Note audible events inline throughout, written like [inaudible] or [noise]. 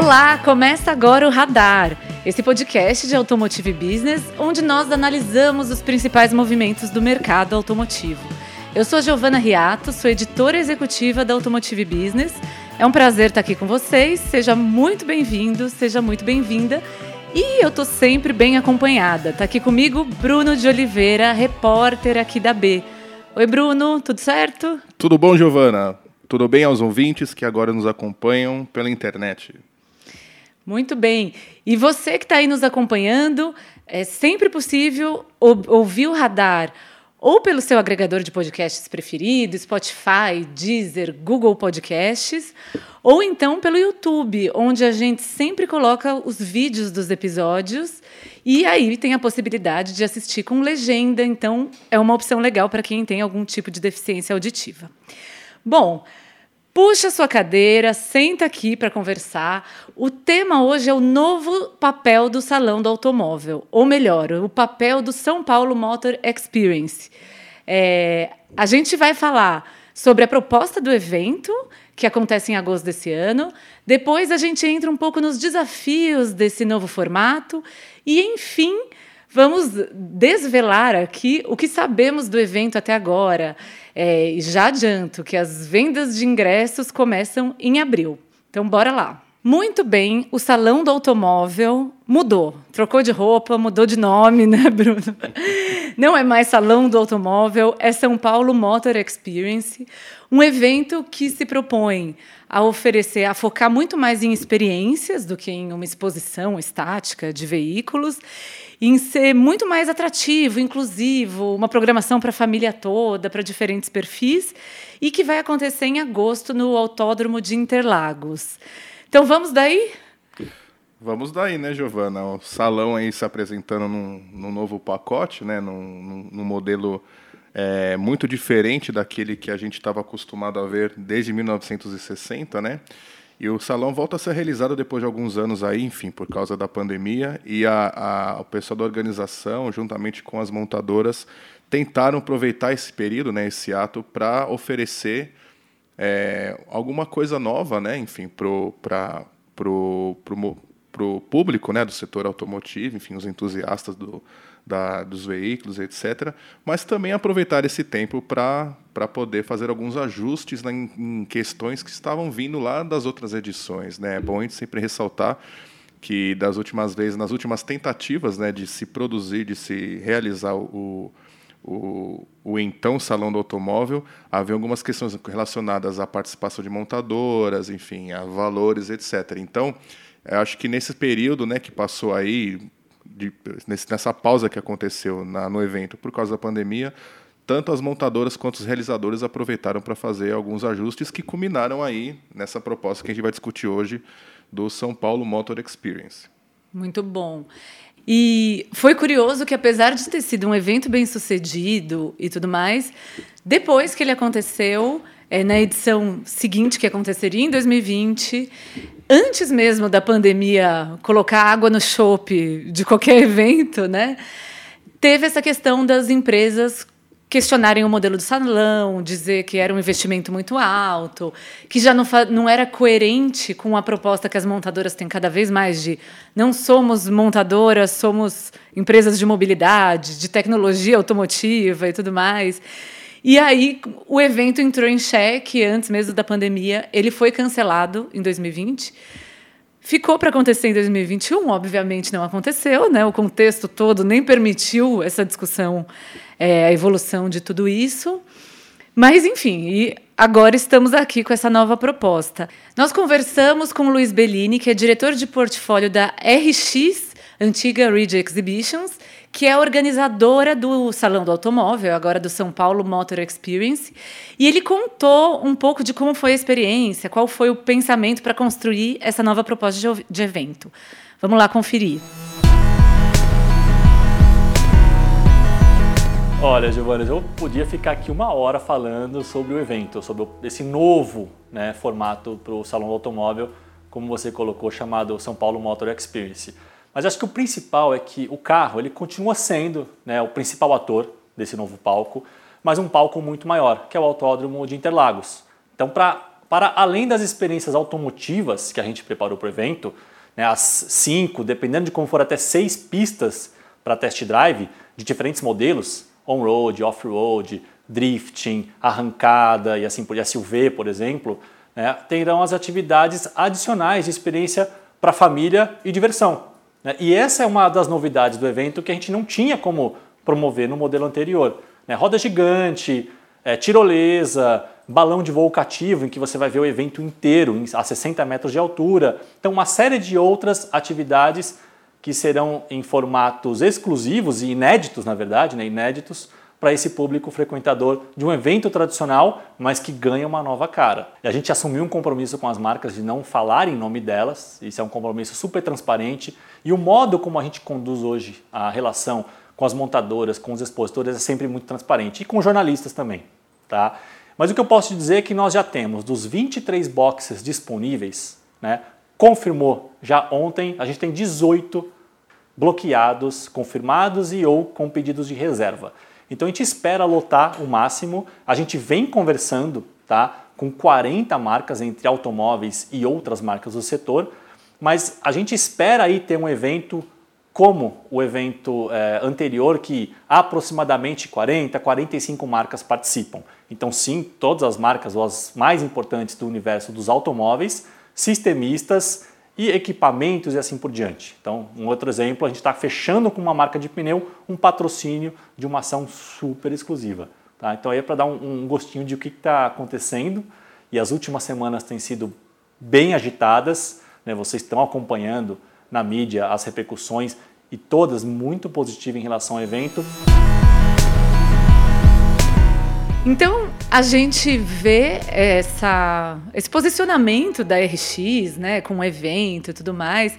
Olá, começa agora o Radar, esse podcast de Automotive Business, onde nós analisamos os principais movimentos do mercado automotivo. Eu sou Giovana Riato, sou editora executiva da Automotive Business. É um prazer estar aqui com vocês. Seja muito bem-vindo, seja muito bem-vinda. E eu tô sempre bem acompanhada. Tá aqui comigo Bruno de Oliveira, repórter aqui da B. Oi, Bruno, tudo certo? Tudo bom, Giovana? Tudo bem aos ouvintes que agora nos acompanham pela internet? Muito bem. E você que está aí nos acompanhando, é sempre possível ouvir o radar ou pelo seu agregador de podcasts preferido, Spotify, Deezer, Google Podcasts, ou então pelo YouTube, onde a gente sempre coloca os vídeos dos episódios e aí tem a possibilidade de assistir com legenda, então é uma opção legal para quem tem algum tipo de deficiência auditiva. Bom, Puxa sua cadeira, senta aqui para conversar. O tema hoje é o novo papel do Salão do Automóvel, ou melhor, o papel do São Paulo Motor Experience. É, a gente vai falar sobre a proposta do evento, que acontece em agosto desse ano. Depois a gente entra um pouco nos desafios desse novo formato. E, enfim, vamos desvelar aqui o que sabemos do evento até agora. É, já adianto que as vendas de ingressos começam em abril. Então, bora lá. Muito bem, o Salão do Automóvel mudou. Trocou de roupa, mudou de nome, [laughs] né, Bruno? Não é mais Salão do Automóvel, é São Paulo Motor Experience, um evento que se propõe a oferecer, a focar muito mais em experiências do que em uma exposição estática de veículos em ser muito mais atrativo, inclusivo, uma programação para a família toda, para diferentes perfis, e que vai acontecer em agosto no Autódromo de Interlagos. Então vamos daí? Vamos daí, né, Giovana? O salão aí se apresentando num, num novo pacote, né, num, num modelo é, muito diferente daquele que a gente estava acostumado a ver desde 1960, né? E o salão volta a ser realizado depois de alguns anos aí, enfim, por causa da pandemia. E a, a, o pessoal da organização, juntamente com as montadoras, tentaram aproveitar esse período, né, esse ato, para oferecer é, alguma coisa nova, né, enfim, para pro, pro, pro público né, do setor automotivo, enfim, os entusiastas do, da, dos veículos, etc. Mas também aproveitar esse tempo para poder fazer alguns ajustes em, em, questões que estavam vindo lá das outras edições. Né? É bom a gente sempre ressaltar que das últimas vezes, nas últimas tentativas né, de se produzir, de se realizar o, o, o então Salão do Automóvel, havia algumas questões relacionadas à participação de montadoras, enfim, a valores, etc. Então, acho que nesse período né, que passou aí, de, nessa pausa que aconteceu na, no evento por causa da pandemia, tanto as montadoras quanto os realizadores aproveitaram para fazer alguns ajustes que culminaram aí nessa proposta que a gente vai discutir hoje do São Paulo Motor Experience. Muito bom. E foi curioso que, apesar de ter sido um evento bem sucedido e tudo mais, depois que ele aconteceu, é, na edição seguinte, que aconteceria em 2020, antes mesmo da pandemia colocar água no chope de qualquer [laughs] evento, né? Teve essa questão das empresas questionarem o modelo do salão, dizer que era um investimento muito alto, que já não, não era coerente com a proposta que as montadoras têm cada vez mais de não somos montadoras, somos empresas de mobilidade, de tecnologia automotiva e tudo mais. E aí o evento entrou em xeque antes mesmo da pandemia. Ele foi cancelado em 2020. Ficou para acontecer em 2021, obviamente não aconteceu, né? O contexto todo nem permitiu essa discussão, é, a evolução de tudo isso. Mas, enfim, e agora estamos aqui com essa nova proposta. Nós conversamos com o Luiz Bellini, que é diretor de portfólio da RX, antiga Ridge Exhibitions, que é organizadora do Salão do Automóvel, agora do São Paulo Motor Experience. E ele contou um pouco de como foi a experiência, qual foi o pensamento para construir essa nova proposta de, evento. Vamos lá conferir. Olha, Giovanni, eu podia ficar aqui uma hora falando sobre o evento, sobre esse novo né, formato para o Salão do Automóvel, como você colocou, chamado São Paulo Motor Experience. Mas acho que o principal é que o carro ele continua sendo né, o principal ator desse novo palco, mas um palco muito maior, que é o Autódromo de Interlagos. Então, para para além das experiências automotivas que a gente preparou para o evento, né, as cinco, dependendo de como for, até seis pistas para test drive de diferentes modelos, on-road, off-road, drifting, arrancada e assim por SUV, por exemplo, né, terão as atividades adicionais de experiência para família e diversão. Né? E essa é uma das novidades do evento que a gente não tinha como promover no modelo anterior. Né? Roda gigante, é, tirolesa, balão de voo cativo, em que você vai ver o evento inteiro a 60 metros de altura. Então, uma série de outras atividades que serão em formatos exclusivos e inéditos, na verdade, né? inéditos, para esse público frequentador de um evento tradicional, mas que ganha uma nova cara. E a gente assumiu um compromisso com as marcas de não falar em nome delas, isso é um compromisso super transparente, e o modo como a gente conduz hoje a relação com as montadoras, com os expositores é sempre muito transparente, e com jornalistas também. Tá? Mas o que eu posso dizer é que nós já temos dos 23 boxes disponíveis, né, confirmou já ontem, a gente tem 18 bloqueados, confirmados e ou com pedidos de reserva. Então a gente espera lotar o máximo. A gente vem conversando tá, com 40 marcas entre automóveis e outras marcas do setor, mas a gente espera aí ter um evento como o evento é, anterior, que aproximadamente 40, 45 marcas participam. Então, sim, todas as marcas, ou as mais importantes do universo dos automóveis, sistemistas e equipamentos e assim por diante. Então, um outro exemplo, a gente está fechando com uma marca de pneu um patrocínio de uma ação super exclusiva. Tá? Então, aí é para dar um, um, gostinho de o que está acontecendo. E as últimas semanas têm sido bem agitadas. Né? Vocês estão acompanhando na mídia as repercussões e todas muito positivas em relação ao evento. Então a gente vê essa, esse posicionamento da RX, né, com o evento e tudo mais.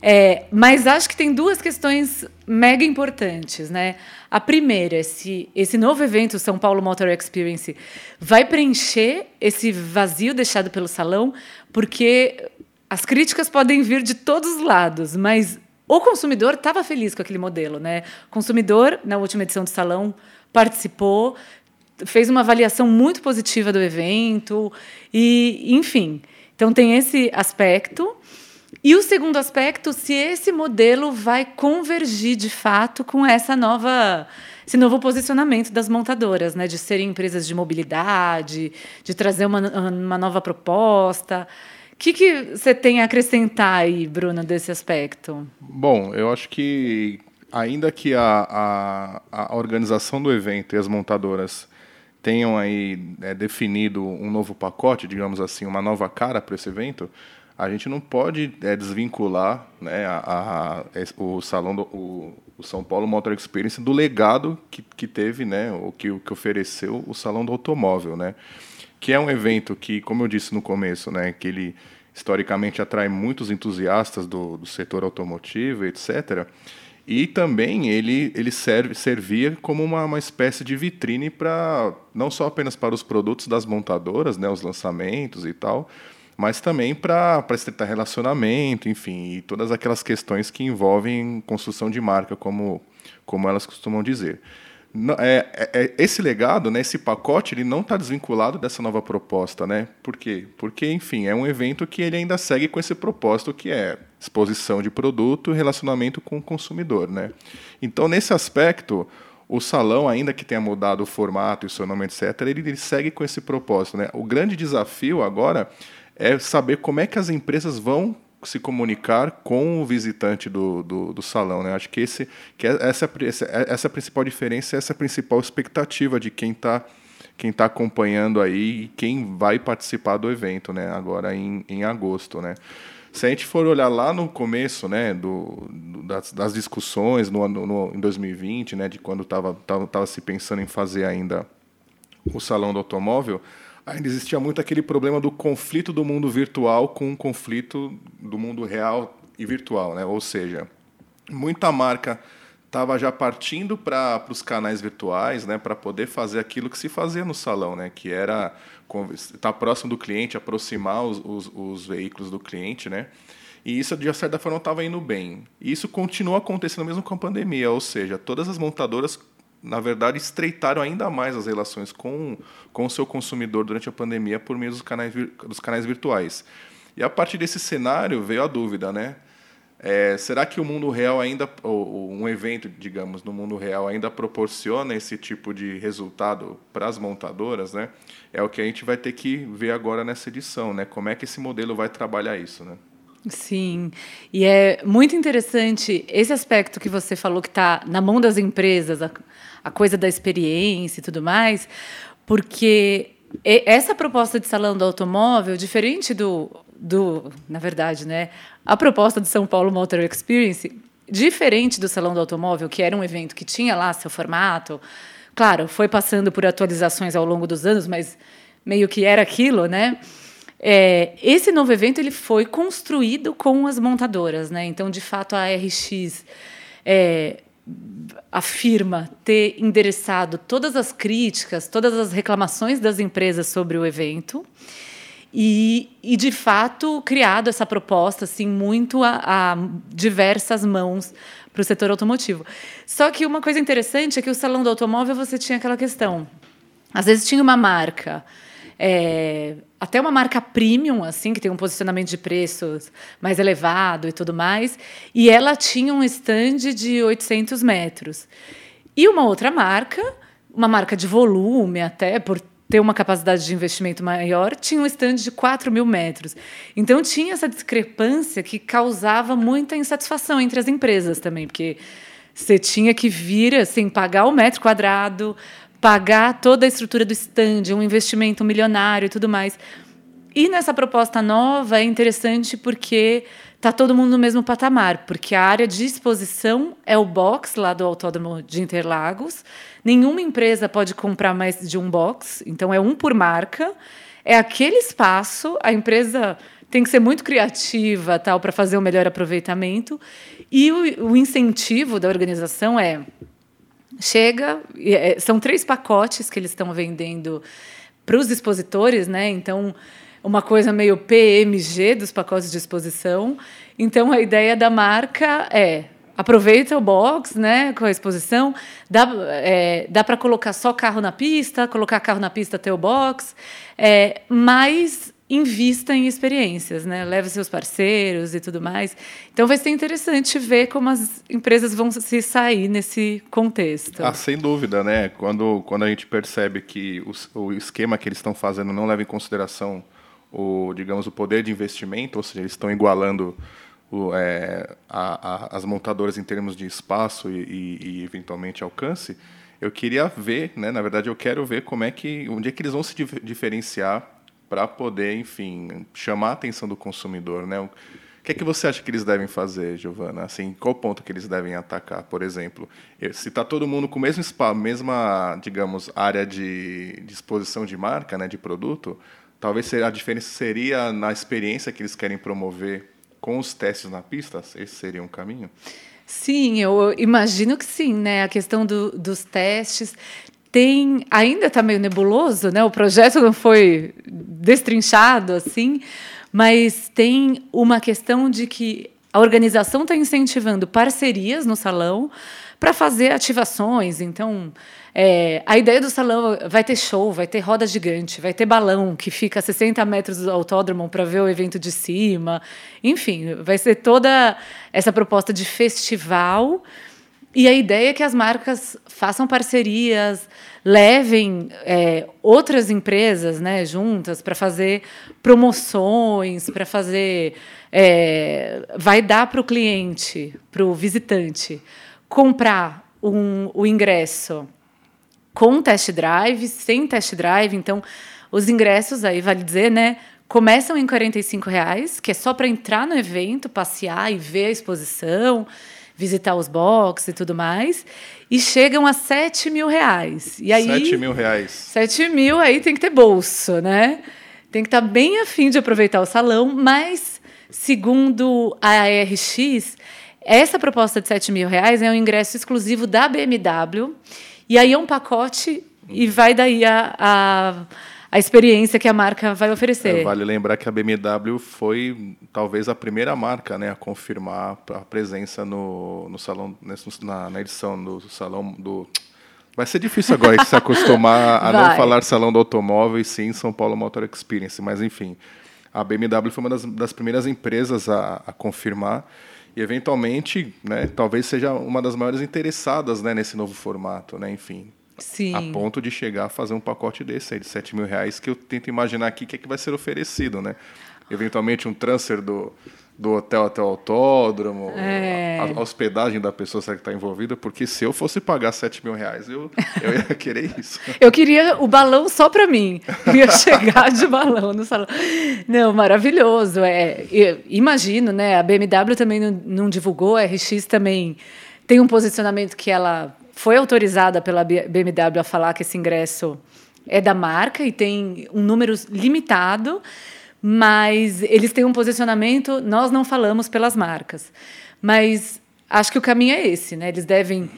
É, mas acho que tem duas questões mega importantes, né? A primeira é se esse novo evento, São Paulo Motor Experience, vai preencher esse vazio deixado pelo salão, porque as críticas podem vir de todos os lados, mas o consumidor estava feliz com aquele modelo, né? O consumidor, na última edição do salão, participou, fez uma avaliação muito positiva do evento e, enfim. Então tem esse aspecto. E o segundo aspecto, se esse modelo vai convergir de fato com essa nova esse novo posicionamento das montadoras, né, de serem empresas de mobilidade, de trazer uma, uma nova proposta. O que, que você tem a acrescentar aí, Bruno, desse aspecto? Bom, eu acho que ainda que a, a, a organização do evento e as montadoras tenham aí é, definido um novo pacote, digamos assim, uma nova cara para esse evento, a gente não pode é, desvincular né, a, a, o salão do, o, o, São Paulo Motor Experience do legado que, que teve, né, o que, que ofereceu o salão do automóvel, né, que é um evento que, como eu disse no começo, né, que ele historicamente atrai muitos entusiastas do, do setor automotivo, etc. E também ele, ele serve, servia como uma, uma espécie de vitrine para não só apenas para os produtos das montadoras, né, os lançamentos e tal, mas também para estreitar relacionamento, enfim, e todas aquelas questões que envolvem construção de marca, como, como elas costumam dizer. É, é, é, esse legado, né, esse pacote, ele não está desvinculado dessa nova proposta, né? Por quê? Porque, enfim, é um evento que ele ainda segue com esse propósito que é exposição de produto, relacionamento com o consumidor, né? Então, nesse aspecto, o salão, ainda que tenha mudado o formato e o seu nome, etc., ele, ele segue com esse propósito, né? O grande desafio agora é saber como é que as empresas vão se comunicar com o visitante do, do, do, salão. Né? Acho que, esse, que é, essa, essa é a principal diferença, essa principal expectativa de quem está quem tá acompanhando aí e quem vai participar do evento, né? agora em, em agosto. Né? Se a gente for olhar lá no começo né, do, do das, das, discussões no, no, em 2020, né, de quando estava tava, tava se pensando em fazer ainda o Salão do Automóvel, ainda existia muito aquele problema do conflito do mundo virtual com o conflito do mundo real e virtual, né? Ou seja, muita marca estava já partindo para os canais virtuais, né, para poder fazer aquilo que se fazia no salão, né, que era estar tá próximo do cliente, aproximar os, os, os veículos do cliente, né, e isso de certa forma estava indo bem. E isso continua acontecendo mesmo com a pandemia, ou seja, todas as montadoras na verdade, estreitaram ainda mais as relações com, com o seu consumidor durante a pandemia por meio dos canais, dos canais virtuais. E a partir desse cenário veio a dúvida, né? É, será que o mundo real ainda, ou, um evento, digamos, no mundo real ainda proporciona esse tipo de resultado para as montadoras, né? É o que a gente vai ter que ver agora nessa edição, né? Como é que esse modelo vai trabalhar isso, né? Sim, e é muito interessante esse aspecto que você falou que está na mão das empresas, a, a coisa da experiência e tudo mais, porque essa proposta de salão do automóvel, diferente do, do, na verdade, né, a proposta do São Paulo Motor Experience, diferente do salão do automóvel, que era um evento que tinha lá seu formato, claro, foi passando por atualizações ao longo dos anos, mas meio que era aquilo, né? É, esse novo evento ele foi construído com as montadoras, né? Então, de fato, a RX é, afirma ter endereçado todas as críticas, todas as reclamações das empresas sobre o evento e, e de fato criado essa proposta assim muito a, a diversas mãos para o setor automotivo. Só que uma coisa interessante é que o salão do automóvel você tinha aquela questão, às vezes tinha uma marca é, até uma marca premium, assim, que tem um posicionamento de preços mais elevado e tudo mais, e ela tinha um stand de 800 metros. E uma outra marca, uma marca de volume até, por ter uma capacidade de investimento maior, tinha um stand de 4 mil metros. Então tinha essa discrepância que causava muita insatisfação entre as empresas também, porque você tinha que vir assim, pagar o metro quadrado, pagar toda a estrutura do stand, um investimento milionário e tudo mais. E nessa proposta nova é interessante porque está todo mundo no mesmo patamar, porque a área de exposição é o box lá do Autódromo de Interlagos. Nenhuma empresa pode comprar mais de um box, então é um por marca. É aquele espaço, a empresa tem que ser muito criativa tal para fazer o melhor aproveitamento. E o, o incentivo da organização é chega, é, são três pacotes que eles estão vendendo para os expositores, né? Então, uma coisa meio PMG dos pacotes de exposição. Então, a ideia da marca é aproveita o box, né, com a exposição, dá, é, dá para colocar só carro na pista, colocar carro na pista até o box, é, mas invista em experiências, né? Leve seus parceiros e tudo mais. Então vai ser interessante ver como as empresas vão se sair nesse contexto. Ah, sem dúvida, né? Quando, quando a gente percebe que o, o esquema que eles estão fazendo não leva em consideração o, digamos, o poder de investimento, ou seja, eles estão igualando o, é, a, a, as montadoras em termos de espaço e, e, e, eventualmente alcance, eu queria ver, né? Na verdade, eu quero ver como é que, onde é que eles vão se diferenciar para poder, enfim, chamar a atenção do consumidor, né? O que é que você acha que eles devem fazer, Giovana? Assim, qual ponto que eles devem atacar, por exemplo? Se está todo mundo com o mesmo spa, mesma, digamos, área de, de exposição de marca, né, de produto, talvez a diferença seria na experiência que eles querem promover com os testes na pista? Esse seria um caminho? Sim, eu imagino que sim, né? A questão do, dos testes tem ainda está meio nebuloso, né? O projeto não foi destrinchado assim, mas tem uma questão de que a organização está incentivando parcerias no salão para fazer ativações. Então, é, a ideia do salão vai ter show, vai ter roda gigante, vai ter balão que fica a 60 metros do autódromo para ver o evento de cima. Enfim, vai ser toda essa proposta de festival e a ideia é que as marcas façam parcerias, levem é, outras empresas né, juntas para fazer promoções, para fazer. É, vai dar para o cliente, para o visitante, comprar um, o ingresso com test drive, sem test drive. Então, os ingressos aí, vale dizer, né? Começam em R$ reais, que é só para entrar no evento, passear e ver a exposição visitar os boxes e tudo mais, e chegam a 7 mil reais. E aí, 7 mil reais. 7 mil, aí tem que ter bolso, né? Tem que estar tá bem afim de aproveitar o salão, mas, segundo a ARX, essa proposta de 7 mil reais é um ingresso exclusivo da BMW, e aí é um pacote e vai daí a, a a experiência que a marca vai oferecer. É, vale lembrar que a BMW foi talvez a primeira marca né, a confirmar a presença no, no salão, na, na edição do salão do [tsk] Vai ser difícil agora se acostumar a não falar salão do automóvel e sim São Paulo Motor Experience, mas enfim, a BMW foi uma das, das primeiras empresas a, a, confirmar e eventualmente, né, talvez seja uma das maiores interessadas né, nesse novo formato, né, enfim. Sim. A ponto de chegar a fazer um pacote desse aí, de 7 mil reais, que eu tento imaginar aqui o que, é que vai ser oferecido, né? Eventualmente um transfer do, do hotel até o autódromo, é. a, a, hospedagem da pessoa que está envolvida, porque se eu fosse pagar 7 mil reais, eu, eu ia [laughs] querer isso. eu queria o balão só para mim. Eu ia chegar de balão no salão. Não, maravilhoso. É, imagino, né? A BMW também não, não divulgou, a RX também tem um posicionamento que ela foi autorizada pela BMW a falar que esse ingresso é da marca e tem um número limitado mas eles têm um posicionamento, nós não falamos pelas marcas. Mas acho que o caminho é esse, né? Eles devem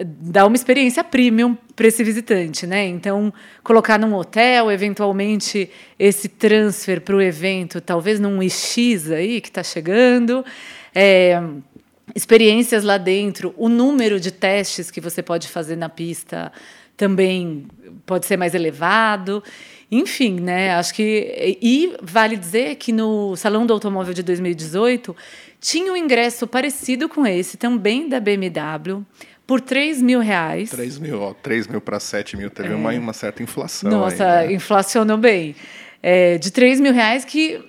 dar uma experiência premium para esse visitante, né? Então, colocar num hotel, eventualmente esse transfer para o evento, talvez num IX aí que está chegando, é, experiências lá dentro, o número de testes que você pode fazer na pista também pode ser mais elevado. Enfim, né? Acho que. E vale dizer que no Salão do Automóvel de 2018 tinha um ingresso parecido com esse, também da BMW, por 3 mil reais. 3 mil, ó, 3 mil para 7 mil, teve é. uma, uma certa inflação. Nossa, aí, né? inflacionou bem. É, de 3 mil reais que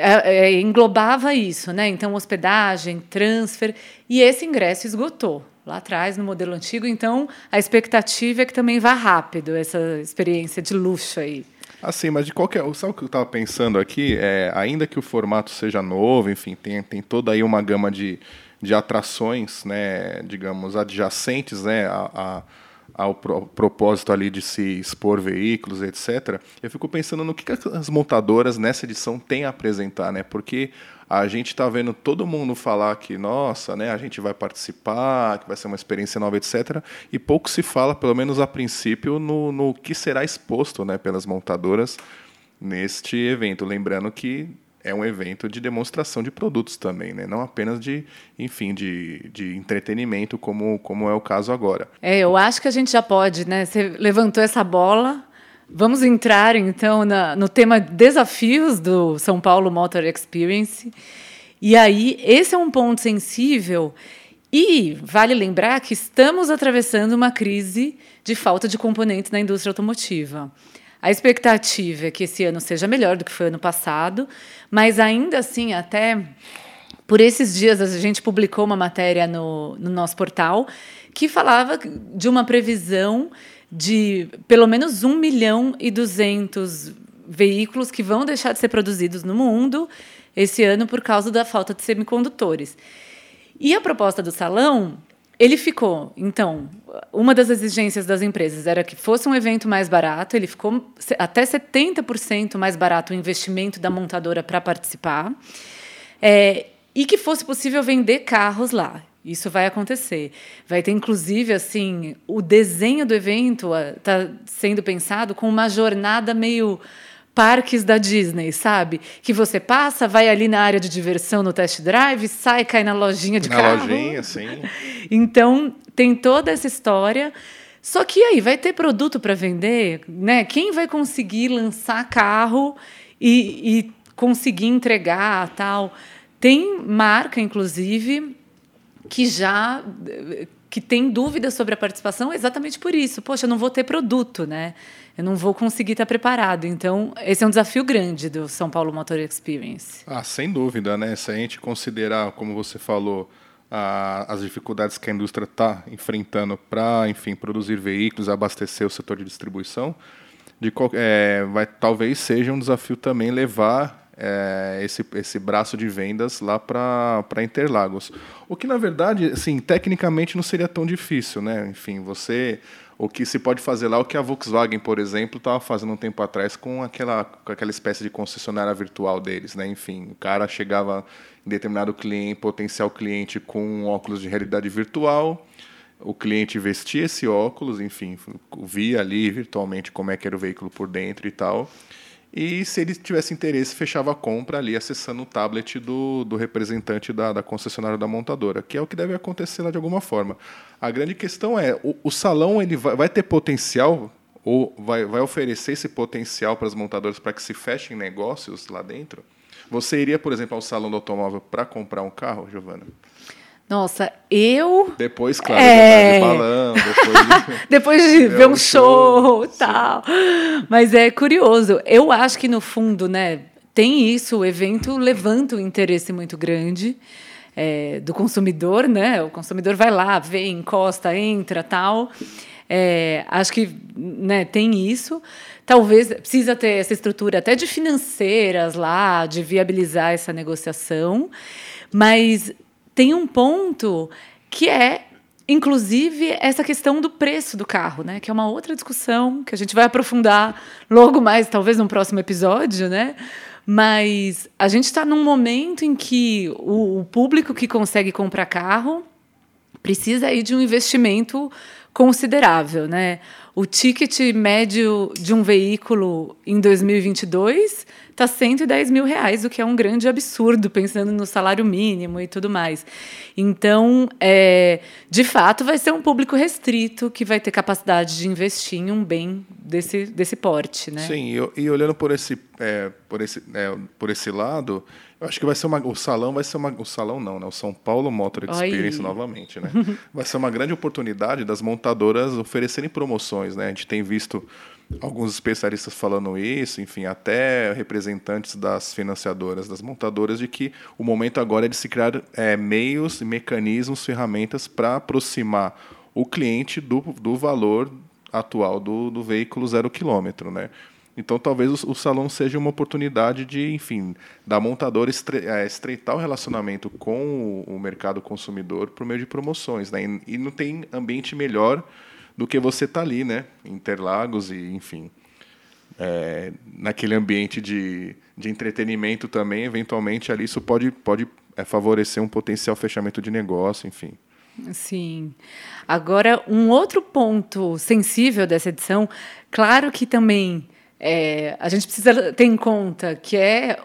é, é, englobava isso, né? Então, hospedagem, transfer, e esse ingresso esgotou lá atrás no modelo antigo. Então, a expectativa é que também vá rápido essa experiência de luxo aí. Assim, mas de qualquer. Sabe o que eu estava pensando aqui? É, ainda que o formato seja novo, enfim, tem, tem toda aí uma gama de, de atrações, né, digamos, adjacentes né, a, a ao propósito ali de se expor veículos, etc. Eu fico pensando no que, que as montadoras nessa edição têm a apresentar, né? Porque a gente está vendo todo mundo falar que, nossa, né, a gente vai participar, que vai ser uma experiência nova, etc. E pouco se fala, pelo menos a princípio, no, no que será exposto né, pelas montadoras neste evento. Lembrando que é um evento de demonstração de produtos também, né? Não apenas de, enfim, de, de entretenimento, como, como é o caso agora. É, eu acho que a gente já pode, né? Você levantou essa bola. Vamos entrar, então, na, no tema desafios do São Paulo Motor Experience. E aí, esse é um ponto sensível. E vale lembrar que estamos atravessando uma crise de falta de componentes na indústria automotiva. A expectativa é que esse ano seja melhor do que foi ano passado, mas ainda assim, até por esses dias, a gente publicou uma matéria no, no nosso portal que falava de uma previsão de pelo menos 1 milhão e 200 veículos que vão deixar de ser produzidos no mundo esse ano por causa da falta de semicondutores. E a proposta do salão ele ficou, então, uma das exigências das empresas era que fosse um evento mais barato, ele ficou até 70% mais barato o investimento da montadora para participar, é, e que fosse possível vender carros lá. Isso vai acontecer. Vai ter, inclusive, assim, o desenho do evento está sendo pensado com uma jornada meio parques da Disney, sabe? Que você passa, vai ali na área de diversão no test drive, sai, cai na lojinha de na carro. Na lojinha, sim. [laughs] Então, tem toda essa história. Só que aí vai ter produto para vender, né? Quem vai conseguir lançar carro e, e conseguir entregar tal? Tem marca, inclusive, que já que tem dúvidas sobre a participação exatamente por isso. Poxa, eu não vou ter produto, né? Eu não vou conseguir estar preparado. Então, esse é um desafio grande do São Paulo Motor Experience. Ah, sem dúvida, né? Se a gente considerar, como você falou, a, as dificuldades que a indústria está enfrentando para, enfim, produzir veículos, abastecer o setor de distribuição, de, é, vai, talvez seja um desafio também levar é, esse, esse braço de vendas lá para Interlagos. O que, na verdade, assim, tecnicamente não seria tão difícil, né? Enfim, você... O que se pode fazer lá, o que a Volkswagen, por exemplo, estava fazendo um tempo atrás com aquela, com aquela espécie de concessionária virtual deles, né? Enfim, o cara chegava em determinado cliente, potencial cliente com um óculos de realidade virtual, o cliente vestia esse óculos, enfim, via ali virtualmente como é que era o veículo por dentro e tal, e se ele tivesse interesse, fechava a compra ali, acessando o tablet do, do representante da, da concessionária da montadora, que é o que deve acontecer lá de alguma forma. A grande questão é, o, o salão ele vai, vai, ter potencial ou vai, vai oferecer esse potencial para as montadoras para que se fechem negócios lá dentro? Você iria, por exemplo, ao salão do automóvel para comprar um carro, Giovana? Nossa, eu. Depois, claro, é... de balão, depois de, [laughs] depois de ver um show e tal. Mas é curioso. Eu acho que, no fundo, né, tem isso, o evento levanta um interesse muito grande. É, do consumidor, né? O consumidor vai lá, vê, encosta, entra, tal. É, acho que né, tem isso. Talvez precisa ter essa estrutura até de financeiras lá, de viabilizar essa negociação. Mas tem um ponto que é inclusive essa questão do preço do carro, né? Que é uma outra discussão que a gente vai aprofundar logo mais, talvez num próximo episódio, né? Mas a gente está num momento em que o, o, público que consegue comprar carro precisa aí de um investimento considerável, né? O ticket médio de um veículo em 2022 está 110 mil reais, o que é um grande absurdo, pensando no salário mínimo e tudo mais. Então, é, de fato, vai ser um público restrito que vai ter capacidade de investir em um bem desse, desse porte. Né? Sim, e, e olhando por esse, é, por, esse, é, por esse lado, eu acho que vai ser uma, o salão vai ser uma, o salão não, né? O São Paulo Motor Experience Oi. novamente, né? [laughs] Vai ser uma grande oportunidade das montadoras oferecerem promoções, né? A gente tem visto alguns especialistas falando isso, enfim, até representantes das financiadoras, das montadoras, de que o momento agora é de se criar é, meios, mecanismos, ferramentas para aproximar o cliente do, do valor atual do, do veículo zero quilômetro, né? Então, talvez o, o, salão seja uma oportunidade de, enfim, da montadora estre, é, estreitar o relacionamento com o, o mercado consumidor por meio de promoções, né? E, e não tem ambiente melhor do que você estar tá ali, né? Interlagos e, enfim, é, naquele ambiente de, de entretenimento também, eventualmente ali isso pode, pode é, favorecer um potencial fechamento de negócio, enfim. Sim. Agora, um outro ponto sensível dessa edição, claro que também é, a gente precisa ter em conta que é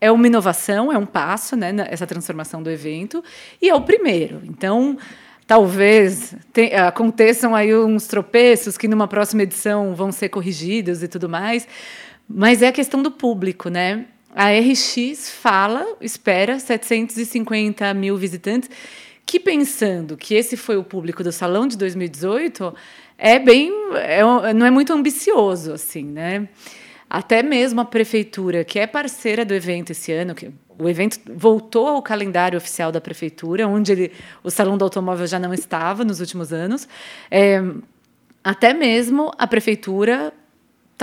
é uma inovação, é um passo, né, essa transformação do evento, e é o primeiro. Então, talvez te, aconteçam aí uns tropeços que numa próxima edição vão ser corrigidos e tudo mais, mas é a questão do público, né? A RX fala, espera 750 mil visitantes, que pensando que esse foi o público do salão de 2018, é bem, é, não é muito ambicioso assim, né? Até mesmo a prefeitura, que é parceira do evento esse ano, que o evento voltou ao calendário oficial da prefeitura, onde ele, o Salão do Automóvel já não estava nos últimos anos. É, até mesmo a prefeitura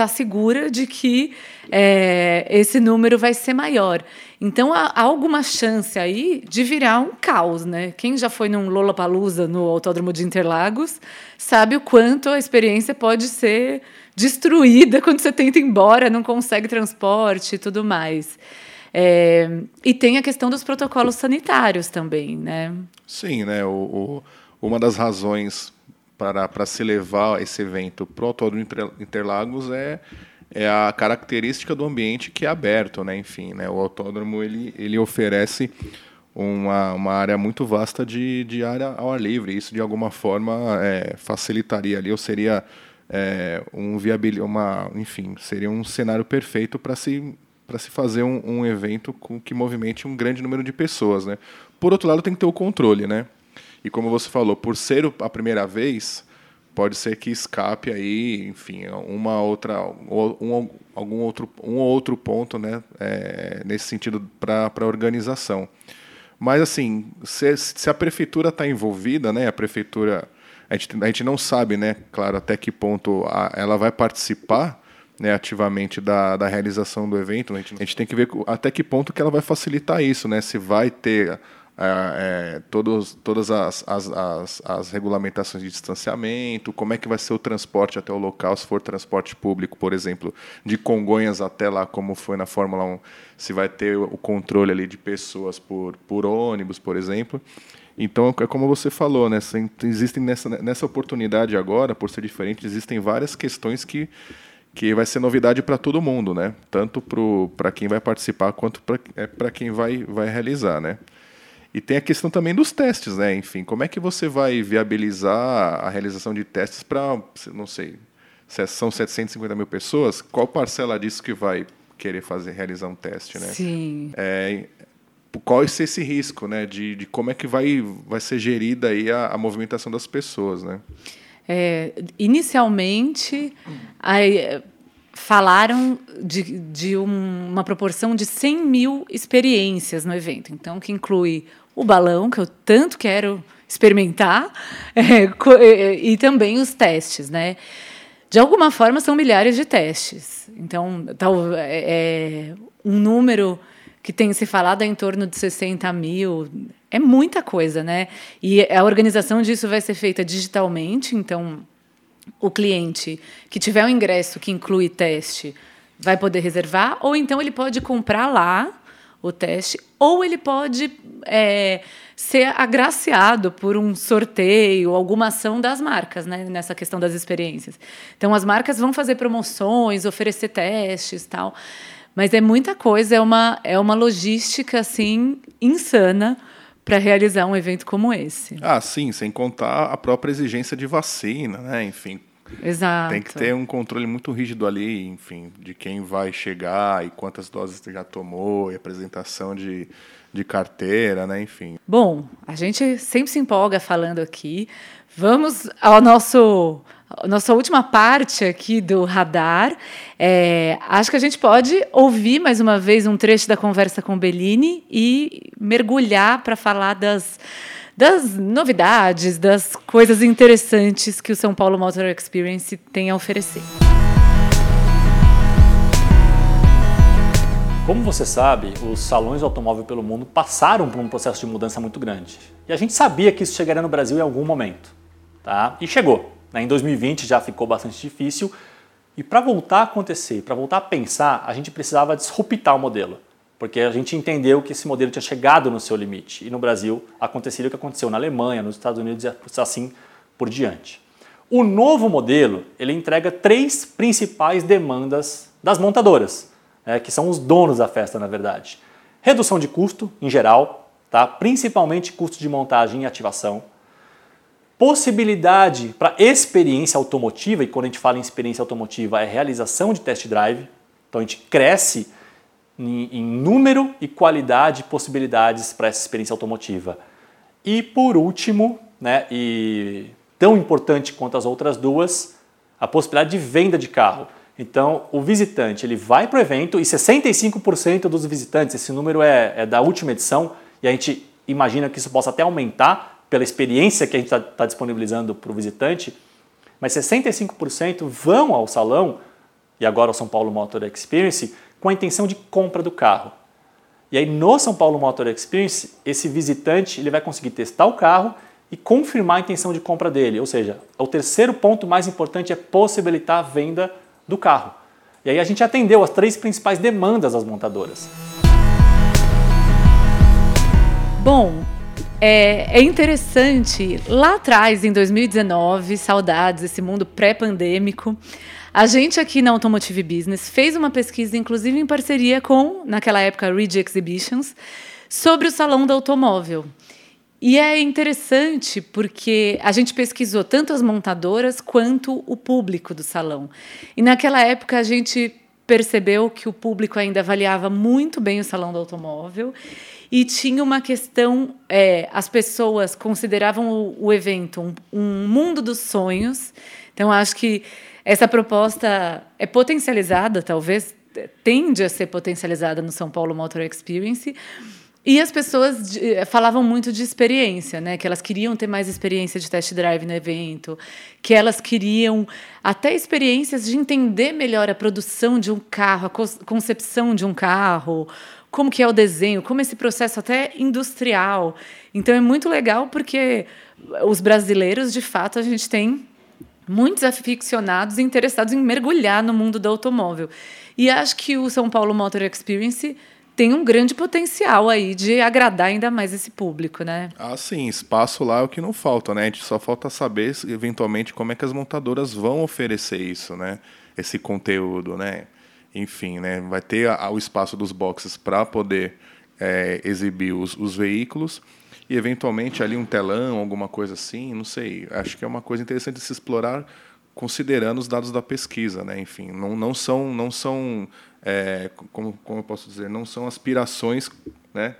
está segura de que é, esse número vai ser maior. Então há, há, alguma chance aí de virar um caos, né? Quem já foi num Lollapalooza no Autódromo de Interlagos sabe o quanto a experiência pode ser destruída [laughs] quando você tenta ir embora, não consegue transporte e tudo mais. É, e tem a questão dos protocolos sanitários também, né? Sim, né? O, o uma das razões para, para se levar esse evento para o Autódromo Interlagos é, é a característica do ambiente que é aberto, né? Enfim, né? O autódromo ele, ele oferece uma, uma área muito vasta de, de área ao ar livre. Isso de alguma forma é, facilitaria ali, ou seria é, um viabil, uma, enfim, seria um cenário perfeito para se para se fazer um, um, evento com, que movimente um grande número de pessoas, né? Por outro lado, tem que ter o controle, né? E como você falou, por ser a primeira vez, pode ser que escape aí, enfim, uma outra, um, algum outro, um outro ponto, né? É, nesse sentido para a organização. Mas assim, se, se a prefeitura está envolvida, né? A prefeitura a gente, a gente não sabe, né, claro, até que ponto a, ela vai participar né, ativamente da, da realização do evento. A gente, a gente tem que ver até que ponto que ela vai facilitar isso, né? Se vai ter é, é, todos, todas as, as, as, as, regulamentações de distanciamento, como é que vai ser o transporte até o local, se for transporte público, por exemplo, de Congonhas até lá, como foi na Fórmula 1, se vai ter o controle ali de pessoas por, por ônibus, por exemplo. Então, é como você falou, né? Existem nessa, nessa oportunidade agora, por ser diferente, existem várias questões que, que vai ser novidade para todo mundo, né? Tanto para quem vai participar quanto para é, quem vai, vai realizar, né? E tem a questão também dos testes, né? Enfim, como é que você vai viabilizar a realização de testes para, não sei, se são 750 mil pessoas, qual parcela disso que vai querer fazer realizar um teste, né? Sim. É, qual é esse risco, né? De, de como é que vai, vai ser gerida aí a, a movimentação das pessoas, né? É, inicialmente, aí, falaram de, de um, uma proporção de 100 mil experiências no evento. Então, que inclui o balão, que eu tanto quero experimentar, [laughs] é, é, e também os testes, né? De alguma forma, são milhares de testes. Então, tal, é, é um número que tem se falado é em torno de 60 mil. É muita coisa, né? E a organização disso vai ser feita digitalmente, então o cliente que tiver um ingresso que inclui teste vai poder reservar, ou então ele pode comprar lá o teste, ou ele pode é, ser agraciado por um sorteio, alguma ação das marcas, né, nessa questão das experiências. Então, as marcas vão fazer promoções, oferecer testes tal. Mas é muita coisa, é uma, é uma logística assim insana para realizar um evento como esse. Ah, sim, sem contar a própria exigência de vacina, né? Enfim. Exato. Tem que ter um controle muito rígido ali, enfim, de quem vai chegar e quantas doses você já tomou, e apresentação de, de carteira, né? Enfim. Bom, a gente sempre se empolga falando aqui. Vamos ao nosso nossa última parte aqui do radar. É, acho que a gente pode ouvir mais uma vez um trecho da conversa com Bellini e mergulhar para falar das, das novidades, das coisas interessantes que o São Paulo Motor Experience tem a oferecer. Como você sabe, os salões de automóvel pelo mundo passaram por um processo de mudança muito grande. E a gente sabia que isso chegaria no Brasil em algum momento. Tá? E chegou. Né? Em 2020 já ficou bastante difícil. E para voltar a acontecer, para voltar a pensar, a gente precisava disruptar o modelo. Porque a gente entendeu que esse modelo tinha chegado no seu limite. E no Brasil aconteceria o que aconteceu na Alemanha, nos Estados Unidos e assim por diante. O novo modelo ele entrega três principais demandas das montadoras, né, que são os donos da festa, na verdade. Redução de custo, em geral, tá? principalmente custo de montagem e ativação possibilidade para experiência automotiva, e quando a gente fala em experiência automotiva é realização de test drive, então a gente cresce em, em número e qualidade possibilidades para essa experiência automotiva. E por último, né, e tão importante quanto as outras duas, a possibilidade de venda de carro. Então, o visitante ele vai para o evento e 65% dos visitantes, esse número é, é da última edição, e a gente imagina que isso possa até aumentar pela experiência que a gente está tá disponibilizando para o visitante, mas 65% vão ao salão, e agora ao São Paulo Motor Experience, com a intenção de compra do carro. E aí no São Paulo Motor Experience, esse visitante ele vai conseguir testar o carro e confirmar a intenção de compra dele. Ou seja, o terceiro ponto mais importante é possibilitar a venda do carro. E aí a gente atendeu as três principais demandas das montadoras. Bom, é, é, interessante, lá atrás, em 2019, saudades, esse mundo pré-pandêmico, a gente aqui na Automotive Business fez uma pesquisa, inclusive em parceria com, naquela época, Ridge Exhibitions, sobre o Salão do Automóvel. E é interessante porque a gente pesquisou tanto as montadoras quanto o público do salão. E naquela época a gente percebeu que o público ainda avaliava muito bem o Salão do Automóvel e tinha uma questão: é, as pessoas consideravam o, o evento um, um, mundo dos sonhos. Então, acho que essa proposta é potencializada, talvez tende a ser potencializada no São Paulo Motor Experience. E as pessoas falavam muito de experiência, né? Que elas queriam ter mais experiência de test drive no evento, que elas queriam até experiências de entender melhor a produção de um carro, a concepção de um carro, como que é o desenho, como esse processo até industrial. Então é muito legal porque os brasileiros, de fato, a gente tem muitos aficionados interessados em mergulhar no mundo do automóvel. E acho que o São Paulo Motor Experience tem um grande potencial aí de agradar ainda mais esse público, né? Ah, sim, espaço lá é o que não falta, né? A gente só falta saber eventualmente como é que as montadoras vão oferecer isso, né? esse conteúdo, né? Enfim, né? Vai ter a, o espaço dos boxes para poder é, exibir os, os veículos e eventualmente ali um telão, alguma coisa assim, não sei. Acho que é uma coisa interessante de se explorar considerando os dados da pesquisa, né? Enfim, não, não são não são é, como, como eu posso dizer, não são aspirações, né?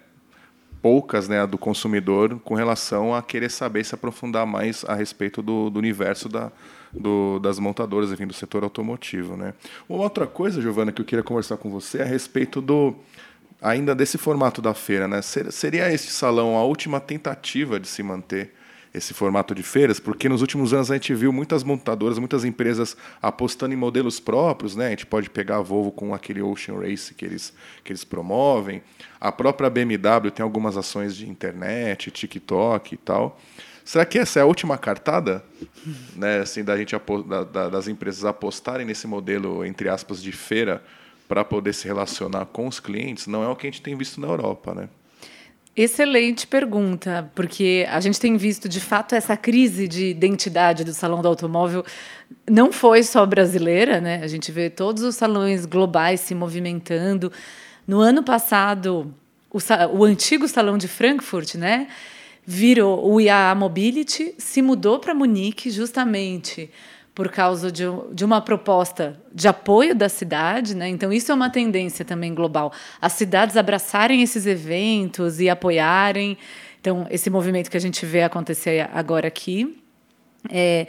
poucas né, do consumidor com relação a querer saber se aprofundar mais a respeito do, do universo da, do, das montadoras, enfim, do setor automotivo. Né. Uma outra coisa, Giovana, que eu queria conversar com você é a respeito do ainda desse formato da feira. Né. Seria este salão a última tentativa de se manter esse formato de feiras, porque nos últimos anos a gente viu muitas montadoras, muitas empresas apostando em modelos próprios, né? A gente pode pegar a Volvo com aquele Ocean Race que eles, que eles promovem. A própria BMW tem algumas ações de internet, TikTok e tal. Será que essa é a última cartada, [laughs] né? Assim, da gente da, da, das empresas apostarem nesse modelo entre aspas de feira para poder se relacionar com os clientes? Não é o que a gente tem visto na Europa, né? Excelente pergunta, porque a gente tem visto de fato essa crise de identidade do salão do automóvel não foi só brasileira, né? A gente vê todos os salões globais se movimentando. No ano passado, o, o antigo salão de Frankfurt, né, virou o IAA Mobility, se mudou para Munique justamente por causa de, de, uma proposta de apoio da cidade, né? Então isso é uma tendência também global. As cidades abraçarem esses eventos e apoiarem. Então esse movimento que a gente vê acontecer agora aqui. É,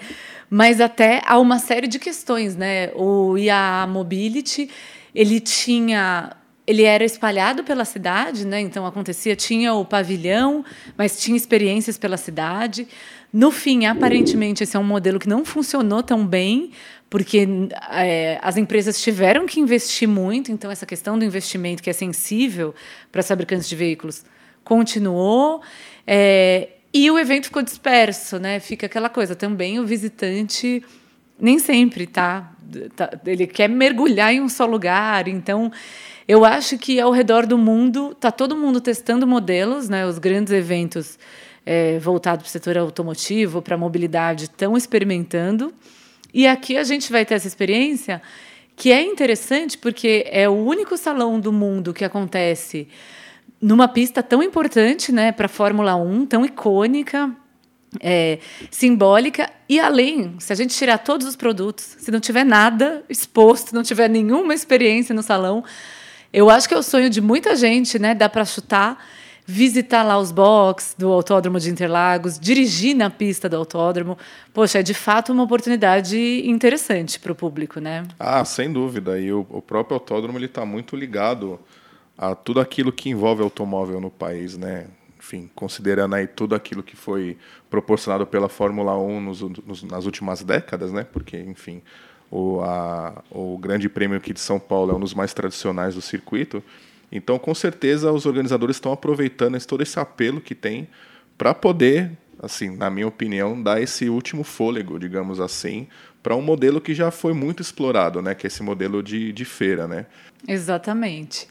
mas até há uma série de questões, né? O IAA Mobility ele tinha ele era espalhado pela cidade, né? Então acontecia, tinha o pavilhão, mas tinha experiências pela cidade. No fim, aparentemente, esse é um modelo que não funcionou tão bem, porque é, as empresas tiveram que investir muito, então essa questão do investimento que é sensível para fabricantes de veículos continuou. É, e o evento ficou disperso, né? Fica aquela coisa também o visitante nem sempre tá, tá ele quer mergulhar em um só lugar, então eu acho que ao redor do mundo tá todo mundo testando modelos, né? Os grandes eventos é, voltado para o setor automotivo, para a mobilidade, estão experimentando. E aqui a gente vai ter essa experiência que é interessante porque é o único salão do mundo que acontece numa pista tão importante né, para a Fórmula 1, tão icônica, é, simbólica, e além, se a gente tirar todos os produtos, se não tiver nada exposto, não tiver nenhuma experiência no salão, eu acho que é o sonho de muita gente, né? Dá para chutar visitar lá os boxes do Autódromo de Interlagos, dirigir na pista do autódromo. Poxa, é de fato uma oportunidade interessante para o público, né? Ah, sem dúvida. E o, o próprio autódromo ele está muito ligado a tudo aquilo que envolve automóvel no país, né? Enfim, considerando aí tudo aquilo que foi proporcionado pela Fórmula 1 nos, nos, nas últimas décadas, né? Porque, enfim, o, a, o Grande Prêmio aqui de São Paulo é um dos mais tradicionais do circuito. Então, com certeza, os organizadores estão aproveitando todo esse apelo que tem para poder, assim, na minha opinião, dar esse último fôlego, digamos assim, para um modelo que já foi muito explorado, né? Que é esse modelo de, de feira, né? Exatamente.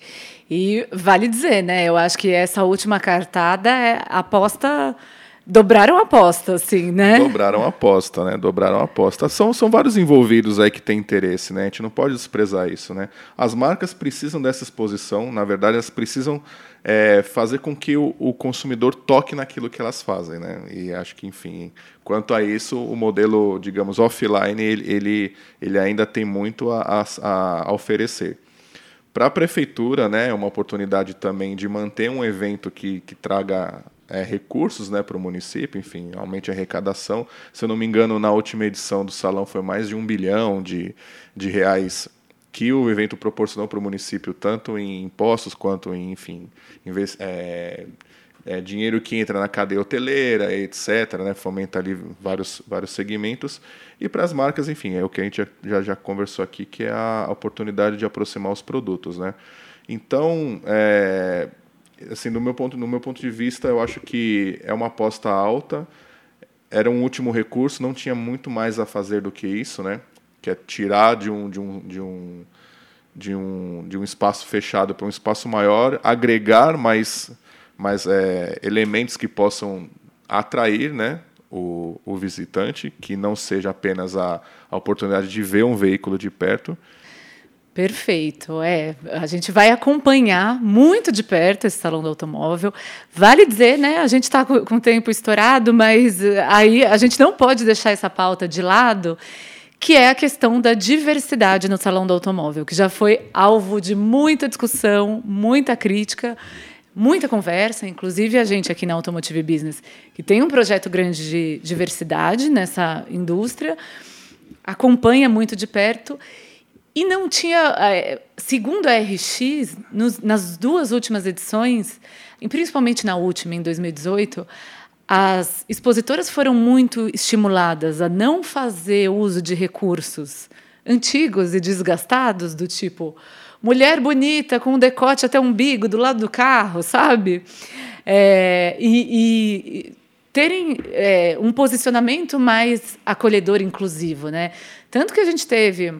E vale dizer, né? Eu acho que essa última cartada é aposta Dobraram a aposta, assim, né? Dobraram a aposta, né? Dobraram a aposta. São, são vários envolvidos aí que têm interesse, né? A gente não pode desprezar isso, né? As marcas precisam dessa exposição, na verdade, elas precisam é, fazer com que o, o, consumidor toque naquilo que elas fazem, né? E acho que, enfim, quanto a isso, o modelo, digamos, offline, ele, ele, ele ainda tem muito a, a, a oferecer. Para a prefeitura, né, é uma oportunidade também de manter um evento que, que traga é, recursos né, para o município, enfim, aumente a arrecadação. Se eu não me engano, na última edição do salão foi mais de um bilhão de, de reais que o evento proporcionou para o município, tanto em impostos quanto em, enfim, é, é, dinheiro que entra na cadeia hoteleira, etc., né, fomenta ali vários, vários segmentos. E para as marcas, enfim, é o que a gente já, já conversou aqui, que é a oportunidade de aproximar os produtos. Né? Então, é, assim, do meu ponto, no meu ponto de vista, eu acho que é uma aposta alta. Era um último recurso, não tinha muito mais a fazer do que isso, né? Que é tirar de um de um de um de um, de um espaço fechado para um espaço maior, agregar mais mais é, elementos que possam atrair, né? o, o visitante, que não seja apenas a, a oportunidade de ver um veículo de perto. Perfeito, é. A gente vai acompanhar muito de perto esse salão do automóvel. Vale dizer, né? A gente está com o tempo estourado, mas eh, aí a gente não pode deixar essa pauta de lado, que é a questão da diversidade no salão do automóvel, que já foi alvo de muita discussão, muita crítica muita conversa, inclusive a gente aqui na Automotive Business, que tem um projeto grande de diversidade nessa indústria, acompanha muito de perto e não tinha, é, segundo a RX, nos, nas duas últimas edições, e principalmente na última, em 2018, as expositoras foram muito estimuladas a não fazer uso de recursos antigos e desgastados, do tipo mulher bonita com um decote até umbigo do lado do carro, sabe? É, e, e, terem é, um posicionamento mais acolhedor, inclusivo, né? Tanto que a gente teve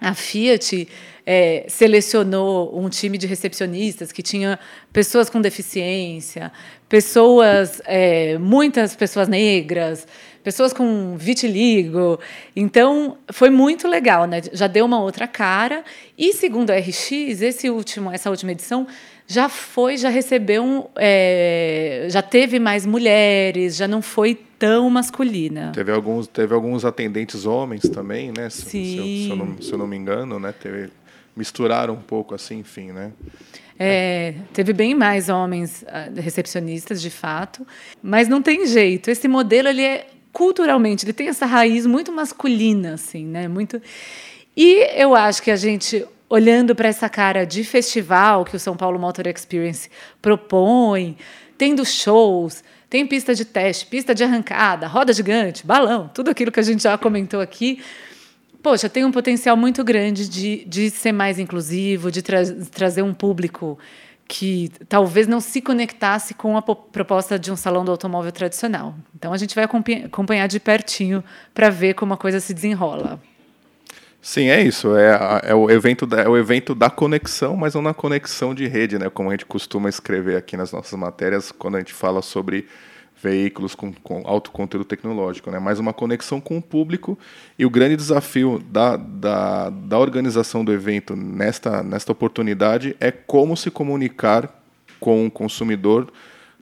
a Fiat é, selecionou um time de recepcionistas que tinha pessoas com deficiência, pessoas, é, muitas pessoas negras, pessoas com vitiligo. Então, foi muito legal, né? Já deu uma outra cara. E segundo a RX, esse último, essa última edição já foi, já recebeu, é, já teve mais mulheres, já não foi tão masculina. Teve alguns, teve alguns atendentes homens também, né? Se, Sim. Se, eu, se, eu não, se eu não me engano, né? Teve, misturaram um pouco assim, enfim, né? É, teve bem mais homens ah, recepcionistas, de fato, mas não tem jeito. Esse modelo ele é culturalmente, ele tem essa raiz muito masculina, assim, né? Muito. E eu acho que a gente, olhando para essa cara de festival que o São Paulo Motor Experience propõe, tendo shows, tem pista de teste, pista de arrancada, roda gigante, balão, tudo aquilo que a gente já comentou aqui. Poxa, tem um potencial muito grande de, de ser mais inclusivo, de tra trazer um público que talvez não se conectasse com a proposta de um salão do automóvel tradicional. Então a gente vai acompanhar de pertinho para ver como a coisa se desenrola. Sim, é isso. É, é, o evento da, é o evento da conexão, mas não na conexão de rede, né? Como a gente costuma escrever aqui nas nossas matérias quando a gente fala sobre veículos com, com alto conteúdo tecnológico, né? mais uma conexão com o público. E o grande desafio da, da, da organização do evento nesta, nesta oportunidade é como se comunicar com o consumidor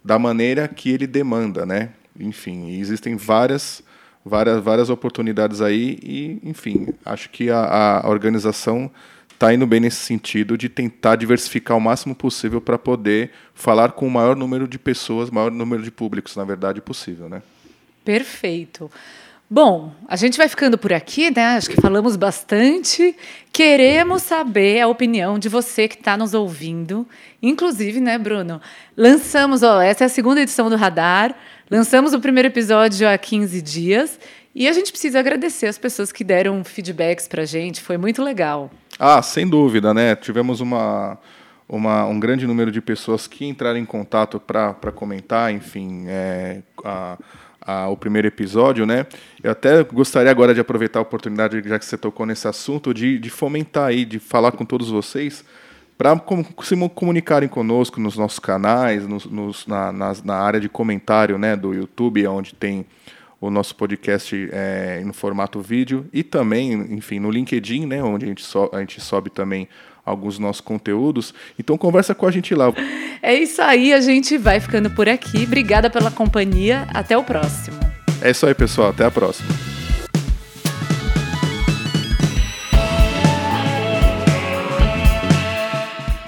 da maneira que ele demanda. Né? Enfim, existem várias, várias, várias oportunidades aí e, enfim, acho que a, a organização está indo bem nesse sentido de tentar diversificar o máximo possível para poder falar com o maior número de pessoas, maior número de públicos, na verdade, possível, né? Perfeito. Bom, a gente vai ficando por aqui, né? Acho que falamos bastante. Queremos saber a opinião de você que está nos ouvindo. Inclusive, né, Bruno? Lançamos, ó, essa é a segunda edição do Radar. Lançamos o primeiro episódio há 15 dias. E a gente precisa agradecer as pessoas que deram feedbacks para a gente. Foi muito legal. Ah, sem dúvida, né? Tivemos uma, uma, um grande número de pessoas que entraram em contato para comentar, enfim, é, a, a, o primeiro episódio, né? Eu até gostaria agora de aproveitar a oportunidade, já que você tocou nesse assunto, de, de fomentar aí, de falar com todos vocês para se comunicarem conosco nos nossos canais, nos, nos, na, na, área de comentário né, do YouTube, onde tem o nosso podcast é, no formato vídeo e também, enfim, no LinkedIn, né, onde a gente, so, a gente sobe também alguns nossos conteúdos. Então conversa com a gente lá. É isso aí, a gente vai ficando por aqui. Obrigada pela companhia. Até o próximo. É isso aí, pessoal. Até a próxima.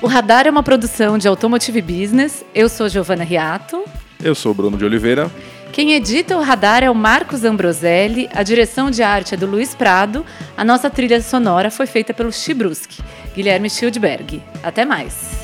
O Radar é uma produção de Automotive Business. Eu sou Giovana Riato. Eu sou Bruno de Oliveira. Quem edita o radar é o Marcos Ambroselli, a direção de arte é do Luiz Prado, a nossa trilha sonora foi feita pelo Chibruski, Guilherme Schildberg. Até mais!